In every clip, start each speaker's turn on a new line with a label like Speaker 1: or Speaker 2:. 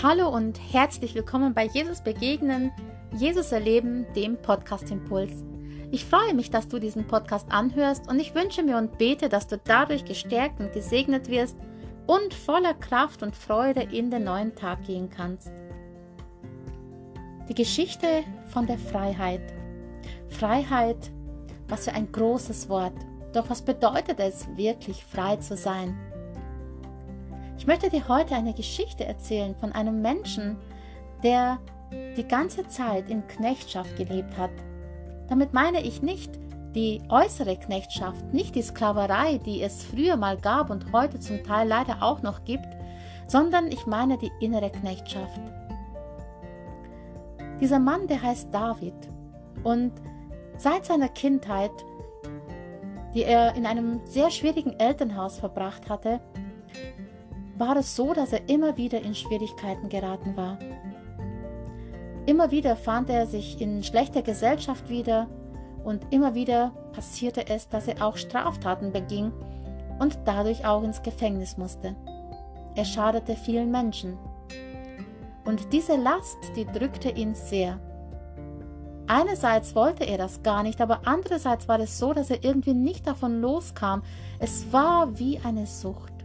Speaker 1: Hallo und herzlich willkommen bei Jesus Begegnen, Jesus Erleben, dem Podcast Impuls. Ich freue mich, dass du diesen Podcast anhörst und ich wünsche mir und bete, dass du dadurch gestärkt und gesegnet wirst und voller Kraft und Freude in den neuen Tag gehen kannst. Die Geschichte von der Freiheit. Freiheit, was für ein großes Wort. Doch was bedeutet es, wirklich frei zu sein? Ich möchte dir heute eine Geschichte erzählen von einem Menschen, der die ganze Zeit in Knechtschaft gelebt hat. Damit meine ich nicht die äußere Knechtschaft, nicht die Sklaverei, die es früher mal gab und heute zum Teil leider auch noch gibt, sondern ich meine die innere Knechtschaft. Dieser Mann, der heißt David und seit seiner Kindheit, die er in einem sehr schwierigen Elternhaus verbracht hatte, war es so, dass er immer wieder in Schwierigkeiten geraten war. Immer wieder fand er sich in schlechter Gesellschaft wieder und immer wieder passierte es, dass er auch Straftaten beging und dadurch auch ins Gefängnis musste. Er schadete vielen Menschen. Und diese Last, die drückte ihn sehr. Einerseits wollte er das gar nicht, aber andererseits war es so, dass er irgendwie nicht davon loskam. Es war wie eine Sucht.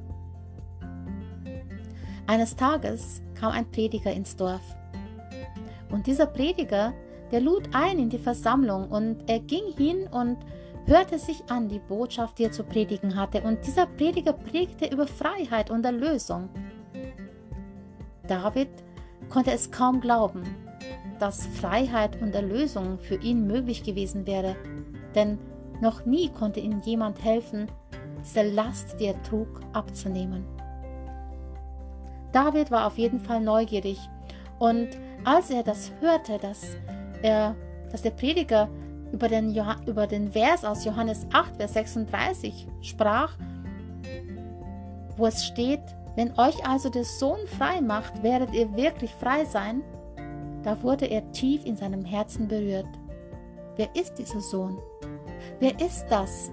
Speaker 1: Eines Tages kam ein Prediger ins Dorf. Und dieser Prediger, der lud ein in die Versammlung und er ging hin und hörte sich an die Botschaft, die er zu predigen hatte. Und dieser Prediger predigte über Freiheit und Erlösung. David konnte es kaum glauben, dass Freiheit und Erlösung für ihn möglich gewesen wäre, denn noch nie konnte ihm jemand helfen, diese Last, die er trug, abzunehmen. David war auf jeden Fall neugierig und als er das hörte, dass, er, dass der Prediger über den, über den Vers aus Johannes 8, Vers 36 sprach, wo es steht, wenn euch also der Sohn frei macht, werdet ihr wirklich frei sein, da wurde er tief in seinem Herzen berührt. Wer ist dieser Sohn? Wer ist das?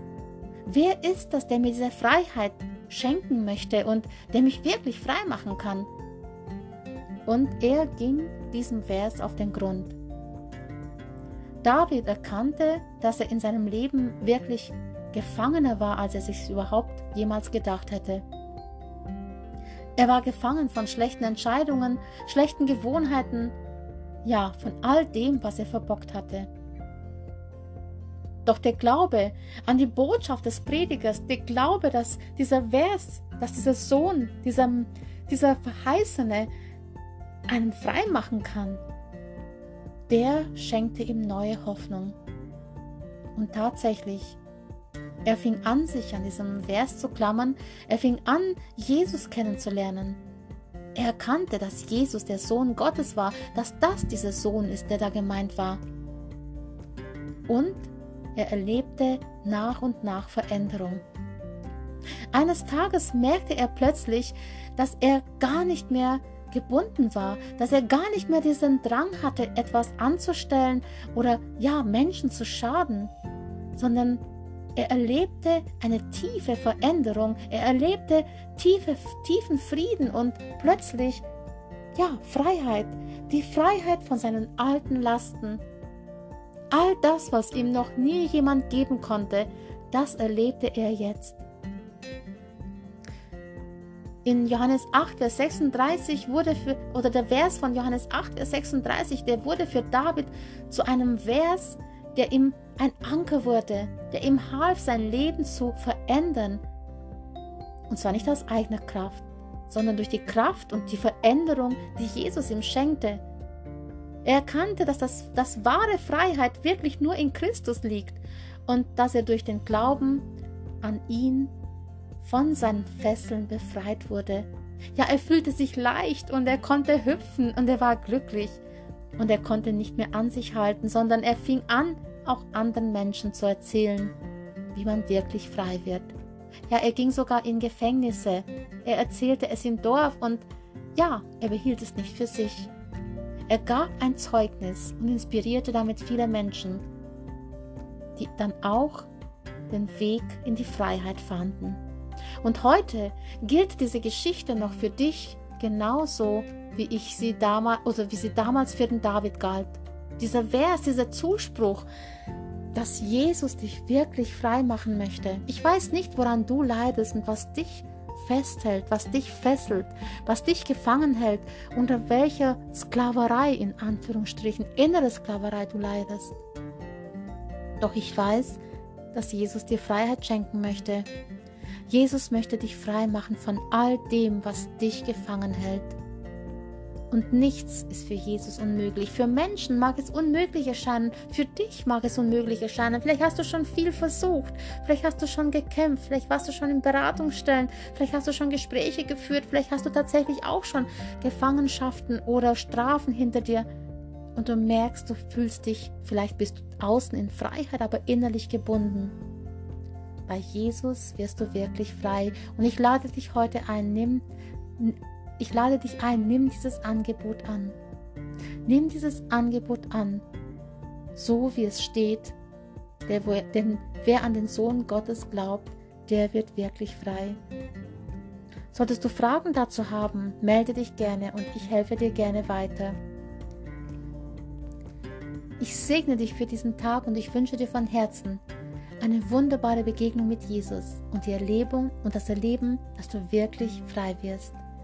Speaker 1: Wer ist das, der mir diese Freiheit schenken möchte und der mich wirklich frei machen kann. Und er ging diesem Vers auf den Grund. David erkannte, dass er in seinem Leben wirklich Gefangener war, als er sich überhaupt jemals gedacht hätte. Er war gefangen von schlechten Entscheidungen, schlechten Gewohnheiten, ja, von all dem, was er verbockt hatte. Doch der Glaube an die Botschaft des Predigers, der Glaube, dass dieser Vers, dass dieser Sohn, dieser, dieser Verheißene einen frei machen kann, der schenkte ihm neue Hoffnung. Und tatsächlich, er fing an, sich an diesem Vers zu klammern, er fing an, Jesus kennenzulernen. Er erkannte, dass Jesus der Sohn Gottes war, dass das dieser Sohn ist, der da gemeint war. Und er erlebte nach und nach Veränderung. Eines Tages merkte er plötzlich, dass er gar nicht mehr gebunden war, dass er gar nicht mehr diesen Drang hatte, etwas anzustellen oder ja, Menschen zu schaden, sondern er erlebte eine tiefe Veränderung, er erlebte tiefe, tiefen Frieden und plötzlich, ja, Freiheit, die Freiheit von seinen alten Lasten, All das, was ihm noch nie jemand geben konnte, das erlebte er jetzt. In Johannes 8, Vers 36 wurde für, oder der Vers von Johannes 8, Vers 36, der wurde für David zu einem Vers, der ihm ein Anker wurde, der ihm half, sein Leben zu verändern. Und zwar nicht aus eigener Kraft, sondern durch die Kraft und die Veränderung, die Jesus ihm schenkte. Er erkannte, dass das, das wahre Freiheit wirklich nur in Christus liegt und dass er durch den Glauben an ihn von seinen Fesseln befreit wurde. Ja, er fühlte sich leicht und er konnte hüpfen und er war glücklich. Und er konnte nicht mehr an sich halten, sondern er fing an, auch anderen Menschen zu erzählen, wie man wirklich frei wird. Ja, er ging sogar in Gefängnisse. Er erzählte es im Dorf und ja, er behielt es nicht für sich. Er gab ein Zeugnis und inspirierte damit viele Menschen, die dann auch den Weg in die Freiheit fanden. Und heute gilt diese Geschichte noch für dich genauso wie ich sie damals oder wie sie damals für den David galt. Dieser Vers, dieser Zuspruch, dass Jesus dich wirklich frei machen möchte. Ich weiß nicht, woran du leidest und was dich festhält, was dich fesselt, was dich gefangen hält, unter welcher Sklaverei in Anführungsstrichen, innere Sklaverei du leidest. Doch ich weiß, dass Jesus dir Freiheit schenken möchte. Jesus möchte dich frei machen von all dem, was dich gefangen hält. Und nichts ist für Jesus unmöglich. Für Menschen mag es unmöglich erscheinen. Für dich mag es unmöglich erscheinen. Vielleicht hast du schon viel versucht. Vielleicht hast du schon gekämpft. Vielleicht warst du schon in Beratungsstellen. Vielleicht hast du schon Gespräche geführt. Vielleicht hast du tatsächlich auch schon Gefangenschaften oder Strafen hinter dir. Und du merkst, du fühlst dich, vielleicht bist du außen in Freiheit, aber innerlich gebunden. Bei Jesus wirst du wirklich frei. Und ich lade dich heute ein, nimm ich lade dich ein, nimm dieses Angebot an. Nimm dieses Angebot an, so wie es steht, der, denn wer an den Sohn Gottes glaubt, der wird wirklich frei. Solltest du Fragen dazu haben, melde dich gerne und ich helfe dir gerne weiter. Ich segne dich für diesen Tag und ich wünsche dir von Herzen eine wunderbare Begegnung mit Jesus und die Erlebung und das Erleben, dass du wirklich frei wirst.